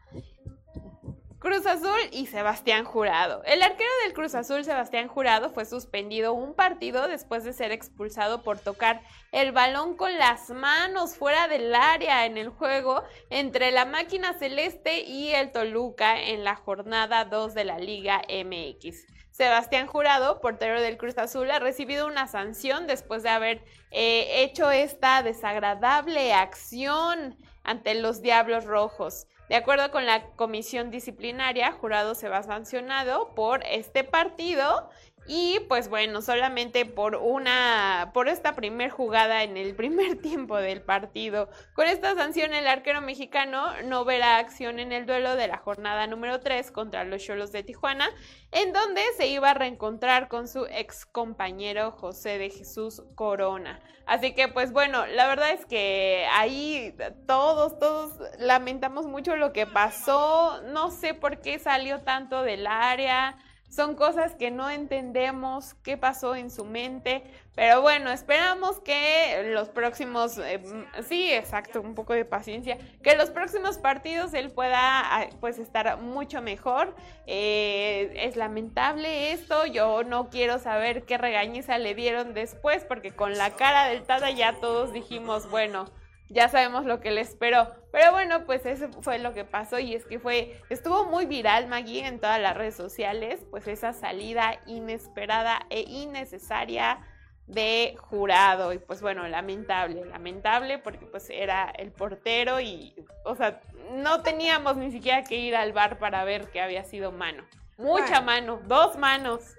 S2: Cruz Azul y Sebastián Jurado. El arquero del Cruz Azul, Sebastián Jurado, fue suspendido un partido después de ser expulsado por tocar el balón con las manos fuera del área en el juego entre la máquina celeste y el Toluca en la jornada 2 de la Liga MX. Sebastián Jurado, portero del Cruz Azul, ha recibido una sanción después de haber eh, hecho esta desagradable acción ante los Diablos Rojos. De acuerdo con la comisión disciplinaria, jurado se va sancionado por este partido y pues bueno, solamente por una, por esta primer jugada en el primer tiempo del partido. Con esta sanción el arquero mexicano no verá acción en el duelo de la jornada número 3 contra los Cholos de Tijuana, en donde se iba a reencontrar con su ex compañero José de Jesús Corona. Así que pues bueno, la verdad es que ahí todos, todos lamentamos mucho lo que pasó. No sé por qué salió tanto del área son cosas que no entendemos qué pasó en su mente, pero bueno, esperamos que los próximos, eh, sí, exacto, un poco de paciencia, que los próximos partidos él pueda ah, pues estar mucho mejor. Eh, es lamentable esto, yo no quiero saber qué regañiza le dieron después, porque con la cara del Tada ya todos dijimos, bueno, ya sabemos lo que le esperó. Pero bueno, pues eso fue lo que pasó y es que fue, estuvo muy viral Maggie en todas las redes sociales, pues esa salida inesperada e innecesaria de jurado y pues bueno, lamentable, lamentable porque pues era el portero y, o sea, no teníamos ni siquiera que ir al bar para ver que había sido mano. Mucha mano, dos manos.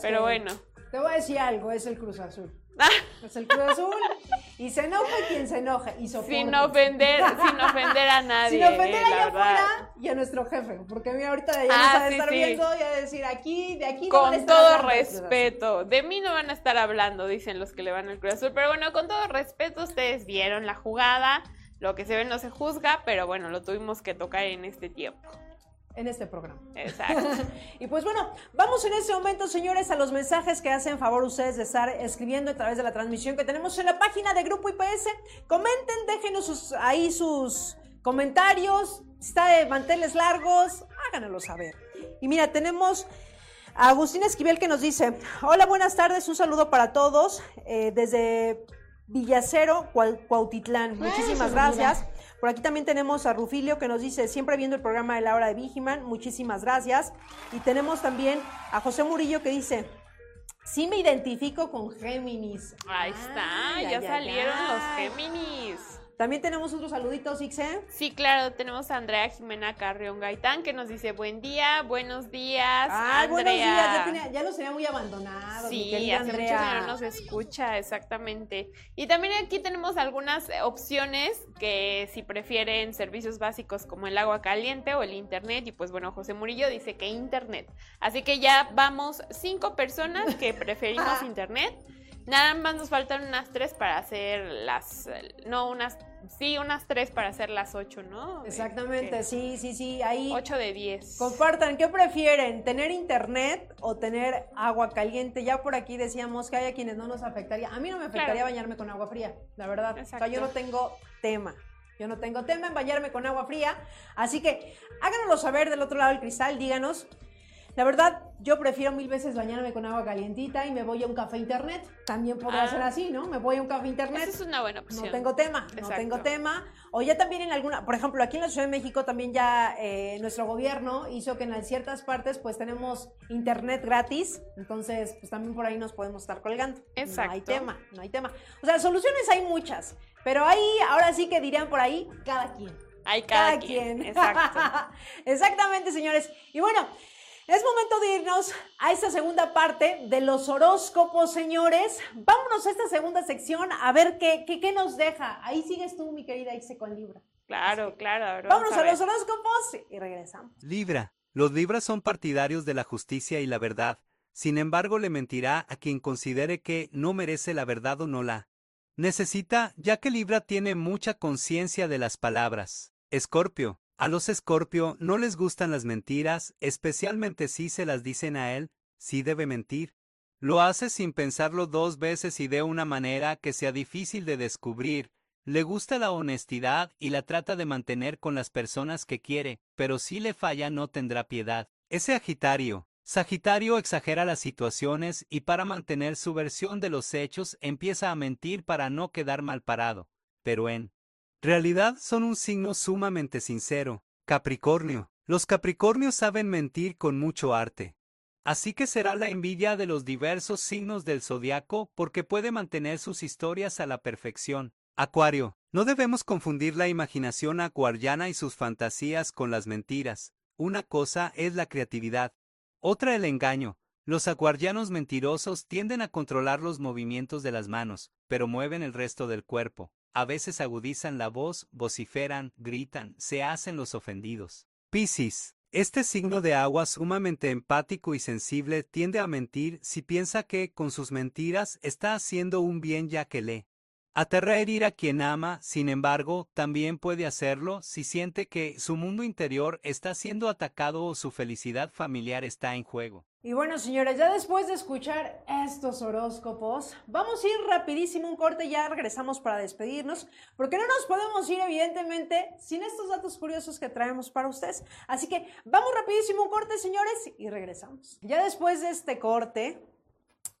S2: pero bueno.
S1: Te voy a decir algo, es el Cruz Azul. Es el Cruz Azul. Y se enoja quien se enoja. Y.
S2: Sin ofender, sin ofender a nadie.
S1: Sin ofender
S2: eh,
S1: allá afuera y a nuestro jefe. Porque a mí ahorita de allá
S2: Ah,
S1: nos va a
S2: sí,
S1: estar
S2: sí.
S1: viendo y a decir aquí, de aquí no van a
S2: Con
S1: estar
S2: todo respeto. De mí no van a estar hablando, dicen los que le van al Cruz Azul. Pero bueno, con todo respeto, ustedes vieron la jugada. Lo que se ve no se juzga, pero bueno, lo tuvimos que tocar en este tiempo.
S1: En este programa.
S2: Exacto.
S1: Y pues bueno, vamos en este momento, señores, a los mensajes que hacen favor ustedes de estar escribiendo a través de la transmisión que tenemos en la página de Grupo IPS. Comenten, déjenos sus- ahí sus comentarios. Si está de manteles largos, háganoslo saber. Y mira, tenemos a Agustín Esquivel que nos dice, hola, buenas tardes, un saludo para todos eh, desde Villacero, Cuau- Cuautitlán. Muchísimas gracias. Por aquí también tenemos a Rufilio que nos dice, siempre viendo el programa de la hora de Vigiman, muchísimas gracias. Y tenemos también a José Murillo que dice, sí me identifico con Géminis.
S2: Ahí está,
S1: Ay,
S2: ya salieron los Géminis.
S1: También tenemos otros saluditos, Ixe.
S2: Sí, claro, tenemos a Andrea Jimena Carrión Gaitán que nos dice buen día, buenos días.
S1: Ay, buenos días, ya, tenía- ya los tenía muy abandonados.
S2: Sí,
S1: querida
S2: hace mucho que
S1: Andrea.
S2: no nos escucha, exactamente. Y también aquí tenemos algunas opciones que si prefieren servicios básicos como el agua caliente o el internet. Y pues bueno, José Murillo dice que internet. Así que ya vamos cinco personas que preferimos internet. Nada más nos faltan unas tres para hacer las, no unas, sí, unas tres para hacer las ocho, ¿no?
S1: Exactamente,
S2: Este,
S1: sí, sí, sí. Ahí
S2: Ocho de diez.
S1: compartan, ¿qué prefieren? ¿Tener internet o tener agua caliente? Ya por aquí decíamos que hay a quienes no nos afectaría. A mí no me afectaría
S2: Claro.
S1: bañarme con agua fría, la verdad. O sea,
S2: Exacto.
S1: yo no tengo tema. Yo no tengo tema en bañarme con agua fría. Así que háganoslo saber del otro lado del cristal, díganos. La verdad, yo prefiero mil veces bañarme con agua calientita y me voy a un café internet. También podría
S2: Ah.
S1: ser así, ¿no? Me voy a un café internet.
S2: Esa es una buena opción.
S1: No tengo tema, no
S2: Exacto.
S1: tengo tema. O ya también en alguna, por ejemplo, aquí en la Ciudad de México también ya eh, nuestro gobierno hizo que en ciertas partes pues tenemos internet gratis, entonces pues también por ahí nos podemos estar colgando. No hay
S2: Exacto.
S1: tema, no hay tema. O sea, soluciones hay muchas, pero ahí ahora sí que dirían por ahí cada quien.
S2: Hay cada,
S1: Cada
S2: quien.
S1: quien.
S2: Exacto.
S1: Exactamente, señores. Y bueno, es momento de irnos a esta segunda parte de los horóscopos, señores. Vámonos a esta segunda sección a ver qué, qué, qué nos deja. Ahí sigues tú, mi querida Ixe, con Libra.
S2: Claro, claro.
S1: Vámonos a, los horóscopos y regresamos.
S3: Libra. Los Libras son partidarios de la justicia y la verdad. Sin embargo, le mentirá a quien considere que no merece la verdad o no la necesita, ya que Libra tiene mucha conciencia de las palabras. Escorpio. A los Escorpio no les gustan las mentiras, especialmente si se las dicen a él, sí debe mentir. Lo hace sin pensarlo dos veces y de una manera que sea difícil de descubrir. Le gusta la honestidad y la trata de mantener con las personas que quiere, pero si le falla no tendrá piedad. Ese Sagitario. Sagitario exagera las situaciones y para mantener su versión de los hechos empieza a mentir para no quedar mal parado. Pero en realidad son un signo sumamente sincero. Capricornio. Los Capricornios saben mentir con mucho arte. Así que será la envidia de los diversos signos del zodiaco porque puede mantener sus historias a la perfección. Acuario. No debemos confundir la imaginación acuariana y sus fantasías con las mentiras. Una cosa es la creatividad. Otra el engaño. Los acuarianos mentirosos tienden a controlar los movimientos de las manos, pero mueven el resto del cuerpo. A veces agudizan la voz, vociferan, gritan, se hacen los ofendidos. Piscis. Este signo de agua sumamente empático y sensible tiende a mentir si piensa que, con sus mentiras, está haciendo un bien ya que le aterra herir a quien ama, sin embargo, también puede hacerlo si siente que su mundo interior está siendo atacado o su felicidad familiar está en juego.
S1: Y bueno, señores, ya después de escuchar estos horóscopos, vamos a ir rapidísimo un corte, ya regresamos para despedirnos, porque no nos podemos ir evidentemente sin estos datos curiosos que traemos para ustedes. Así que vamos rapidísimo un corte, señores, y regresamos. Ya después de este corte,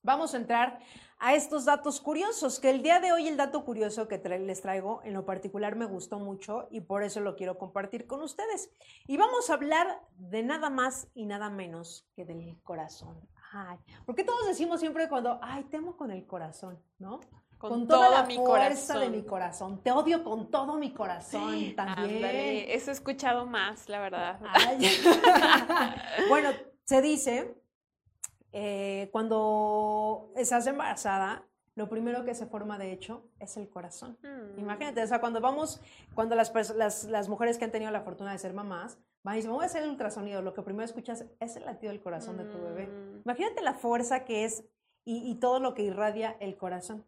S1: vamos a entrar a estos datos curiosos, que el día de hoy el dato curioso que tra- les traigo en lo particular me gustó mucho y por eso lo quiero compartir con ustedes. Y vamos a hablar de nada más y nada menos que del corazón. Ay, porque todos decimos siempre cuando, ay, temo con el corazón, ¿no?
S2: Con
S1: toda
S2: todo
S1: la
S2: mi
S1: fuerza de mi corazón. Te odio con todo mi corazón también.
S2: Ándale, eso he escuchado más, la verdad.
S1: Ay. bueno, se dice, eh, cuando estás embarazada, lo primero que se forma de hecho es el corazón.
S2: Mm.
S1: Imagínate, o sea, cuando vamos, cuando las, las, las mujeres que han tenido la fortuna de ser mamás, van y dicen, voy a hacer el ultrasonido, lo que primero escuchas es el latido del corazón de tu bebé.
S2: Mm.
S1: Imagínate la fuerza que es y, y todo lo que irradia el corazón.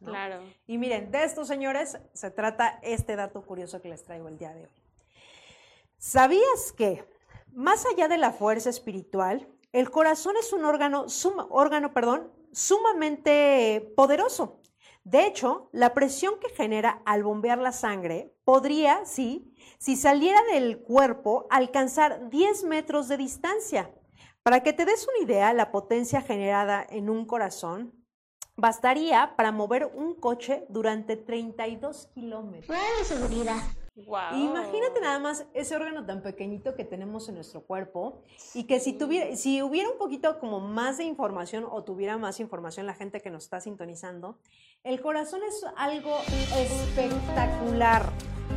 S1: ¿no?
S2: Claro.
S1: Y miren, de estos señores se trata este dato curioso que les traigo el día de hoy. ¿Sabías que, más allá de la fuerza espiritual, el corazón es un órgano, órgano perdón, sumamente poderoso? De hecho, la presión que genera al bombear la sangre podría, sí, si saliera del cuerpo, alcanzar 10 metros de distancia. Para que te des una idea, la potencia generada en un corazón bastaría para mover un coche durante 32 kilómetros.
S4: De seguridad.
S2: Wow.
S1: Imagínate nada más ese órgano tan pequeñito que tenemos en nuestro cuerpo y que si tuviera, si hubiera un poquito como más de información o tuviera más información la gente que nos está sintonizando, el corazón es algo espectacular.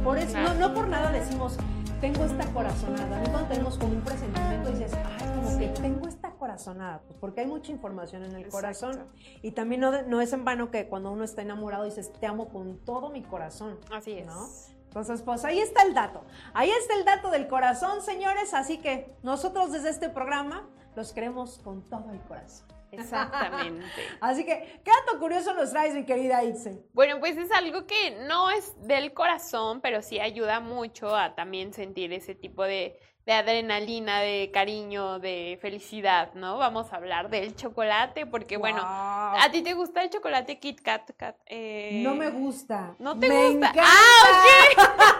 S1: Por eso, no, no por nada decimos, tengo esta corazonada. ¿no? Cuando tenemos como un presentimiento dices, ay, como que tengo esta corazonada, pues porque hay mucha información en el corazón. Y también no, no es en vano que cuando uno está enamorado dices, te amo con todo mi corazón.
S2: Así es.
S1: ¿no? Entonces, pues ahí está el dato. Ahí está el dato del corazón, señores. Así que nosotros desde este programa los queremos con todo el corazón.
S2: Exactamente.
S1: Así que, ¿qué dato curioso nos traes, mi querida Itze?
S2: Bueno, pues es algo que no es del corazón, pero sí ayuda mucho a también sentir ese tipo de, de adrenalina, de cariño, de felicidad, ¿no? Vamos a hablar del chocolate, porque bueno. ¿a ti te gusta el chocolate Kit Kat? Kat? Eh,
S1: No me gusta.
S2: ¿No te
S1: Me
S2: gusta?
S1: encanta.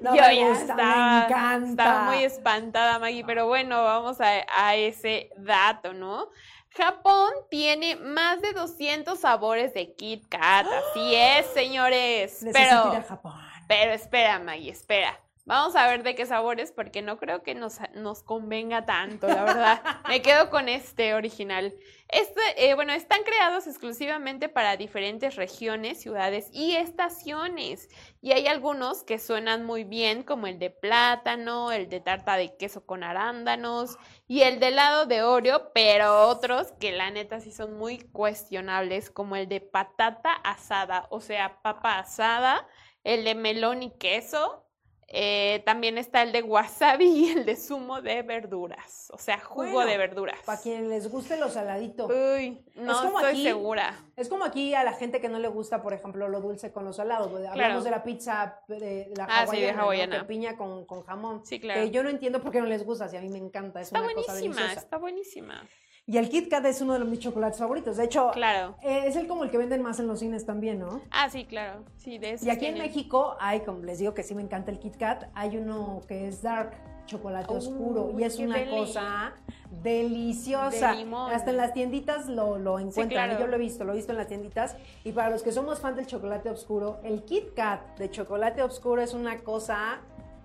S1: No
S2: Yo
S1: me
S2: ya
S1: gusta,
S2: estaba,
S1: me encanta.
S2: estaba muy espantada, Maggie, pero bueno, vamos a, a ese dato, ¿no? Japón tiene más de 200 sabores de Kit Kat, así es, señores.
S1: Necesito
S2: Pero,
S1: ir a Japón.
S2: pero espera, Maggie, espera. Vamos a ver de qué sabores, porque no creo que nos, nos convenga tanto, la verdad. Me quedo con este original. Este, eh, bueno, están creados exclusivamente para diferentes regiones, ciudades y estaciones. Y hay algunos que suenan muy bien, como el de plátano, el de tarta de queso con arándanos y el de helado de Oreo, pero otros que la neta sí son muy cuestionables, como el de patata asada, o sea, papa asada, el de melón y queso. Eh, también está el de wasabi y el de zumo de verduras, o sea, jugo
S1: Bueno,
S2: de verduras.
S1: Para quien les guste lo saladito.
S2: Uy, no
S1: como
S2: estoy
S1: aquí,
S2: segura.
S1: Es como aquí a la gente que no le gusta, por ejemplo, lo dulce con lo salado. Hablamos
S2: Claro.
S1: de la pizza de la
S2: Ah, sí, de
S1: hawaiana, ¿no?
S2: hawaiana.
S1: Que piña con, con jamón.
S2: Sí, claro.
S1: Que yo no entiendo por qué no les gusta, si a mí me encanta, es
S2: Está
S1: una cosa
S2: buenísima, está buenísima.
S1: Y el Kit Kat es uno de los- mis chocolates favoritos. De hecho,
S2: Claro.
S1: eh, es el como el que venden más en los cines también, ¿no?
S2: Ah, sí, claro. Sí, de
S1: Y aquí en. México hay, como les digo que sí me encanta el Kit Kat, hay uno que es dark, chocolate oscuro, y es una
S2: deli.
S1: cosa deliciosa.
S2: De limón.
S1: Hasta en las tienditas lo, lo encuentran,
S2: claro.
S1: yo lo he visto, lo he visto en las tienditas. Y para los que somos fan del chocolate oscuro, el Kit Kat de chocolate oscuro es una cosa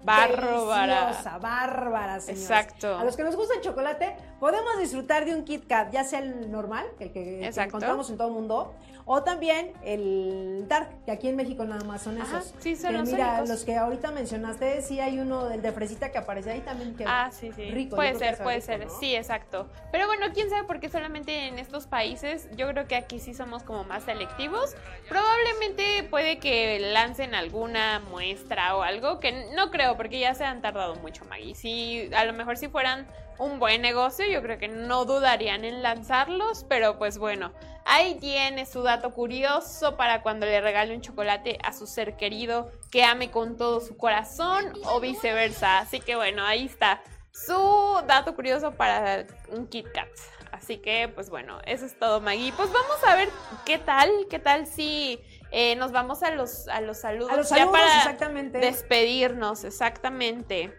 S2: Bárbara.
S1: deliciosa, bárbara, señores.
S2: Exacto.
S1: A los que nos gusta el chocolate, podemos disfrutar de un Kit Kat, ya sea el normal, que, que- que encontramos en todo el mundo, o también el Dark, que aquí en México nada más son
S2: Ajá,
S1: esos.
S2: sí, son
S1: Que
S2: los
S1: mira,
S2: únicos.
S1: los que ahorita mencionaste, sí hay uno del de fresita que aparece ahí también. Que
S2: Ah, sí, sí.
S1: Rico,
S2: puede ser, puede
S1: rico,
S2: ser.
S1: ¿no?
S2: Sí, exacto. Pero bueno, quién sabe por qué solamente en estos países. Yo creo que aquí sí somos como más selectivos. Probablemente puede que lancen alguna muestra o algo que no creo porque ya se han tardado mucho, Maggie. Si a lo mejor si fueran un buen negocio, yo creo que no dudarían en lanzarlos, pero pues bueno, ahí tiene su dato curioso para cuando le regale un chocolate a su ser querido que ame con todo su corazón o viceversa. Así que bueno, ahí está su dato curioso para un Kit Kat. Así que, pues bueno, eso es todo, Maggie. Pues vamos a ver qué tal, qué tal si eh, nos vamos a los, a los saludos.
S1: A los
S2: ya
S1: saludos,
S2: para
S1: exactamente.
S2: despedirnos, exactamente.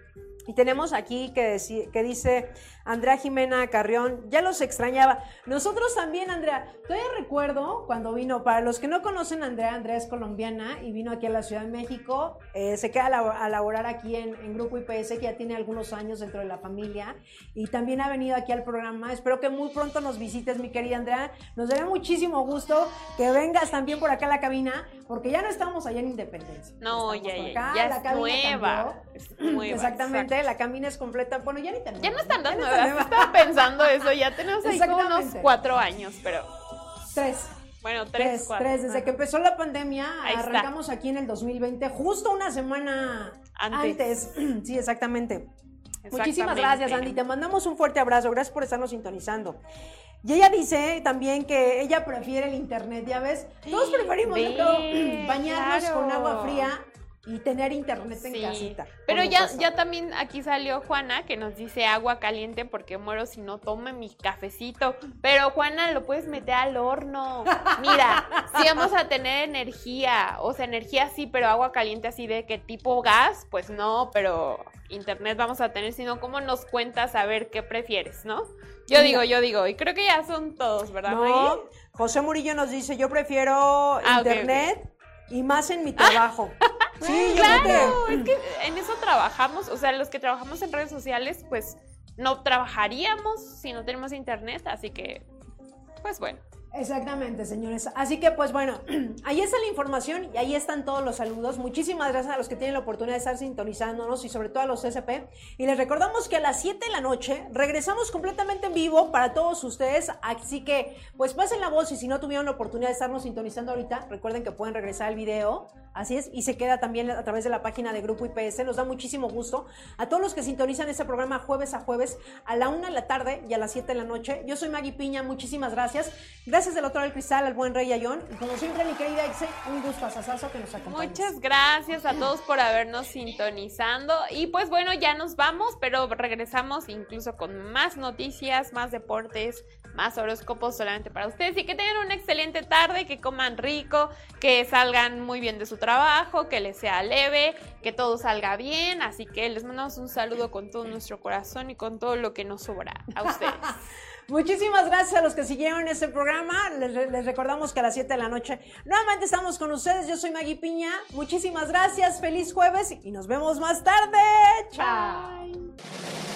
S1: Y tenemos aquí que, que dice Andrea Jimena Carrión, ya los extrañaba. Nosotros también, Andrea. Todavía recuerdo cuando vino, para los que no conocen a Andrea, Andrea es colombiana y vino aquí a la Ciudad de México. Eh, se queda a, labo- a laborar aquí en, en Grupo IPS, que ya tiene algunos años dentro de la familia. Y también ha venido aquí al programa. Espero que muy pronto nos visites, mi querida Andrea. Nos daría muchísimo gusto que vengas también por acá a la cabina, porque ya no estamos allá en Independencia.
S2: No, ya, ya,
S1: acá,
S2: ya
S1: la
S2: es nueva. Es nueva,
S1: Exactamente, la cabina es completa. Bueno, ya ni tan
S2: Ya no están
S1: no
S2: nuevas.
S1: nueva.
S2: Estaba pensando eso. Ya tenemos ahí como unos cuatro años, pero
S1: Tres.
S2: Bueno, tres, cuatro.
S1: tres. Desde que empezó la pandemia,
S2: Ahí está.
S1: arrancamos aquí en el 2020, justo una semana
S2: Antes.
S1: antes. Sí, exactamente. Muchísimas gracias, Andy. Te mandamos un fuerte abrazo. Gracias por estarnos sintonizando. Y ella dice también que ella prefiere el internet, ya ves. Todos preferimos
S2: Ve,
S1: bañarnos
S2: claro.
S1: con agua fría y tener internet en
S2: Sí,
S1: casita.
S2: Pero ya, ya también aquí salió Juana que nos dice agua caliente porque muero si no tome mi cafecito. Pero Juana, lo puedes meter al horno. Mira, si vamos a tener energía, o sea, energía sí, pero agua caliente así de que tipo gas, pues no, pero internet vamos a tener, sino cómo nos cuentas a ver qué prefieres, ¿no? Yo
S1: Mira.
S2: digo, yo digo, y creo que ya son todos, ¿verdad?
S1: No,
S2: Maggie?
S1: José Murillo nos dice, yo prefiero
S2: Ah,
S1: internet y más en mi trabajo. sí, yo creo
S2: Claro,
S1: que-
S2: es que en eso trabajamos, o sea, los que trabajamos en redes sociales, pues no trabajaríamos si no tenemos internet, así que, pues bueno.
S1: Exactamente, señores. Así que, pues bueno, ahí está la información y ahí están todos los saludos. Muchísimas gracias a los que tienen la oportunidad de estar sintonizándonos y sobre todo a los SP. Y les recordamos que a las 7 de la noche regresamos completamente en vivo para todos ustedes. Así que, pues pasen la voz y si no tuvieron la oportunidad de estarnos sintonizando ahorita, recuerden que pueden regresar al video. Así es, y se queda también a través de la página de Grupo IPS. Nos da muchísimo gusto a todos los que sintonizan este programa jueves a jueves a la 1 de la tarde y a las 7 de la noche. Yo soy Maggie Piña, muchísimas gracias. Gracias del otro lado del cristal al buen Rey Ayón. Y como siempre, mi querida un gusto asasazo que nos acompañe.
S2: Muchas gracias a todos por habernos sintonizando. Y pues bueno, ya nos vamos, pero regresamos incluso con más noticias, más deportes, más horóscopos solamente para ustedes. Y que tengan una excelente tarde, que coman rico, que salgan muy bien de su trabajo, que les sea leve, que todo salga bien. Así que les mandamos un saludo con todo nuestro corazón y con todo lo que nos sobra a ustedes.
S1: Muchísimas gracias a los que siguieron este programa. Les, les recordamos que a las 7 de la noche nuevamente estamos con ustedes. Yo soy Maggie Piña. Muchísimas gracias. Feliz jueves y nos vemos más tarde. Chao.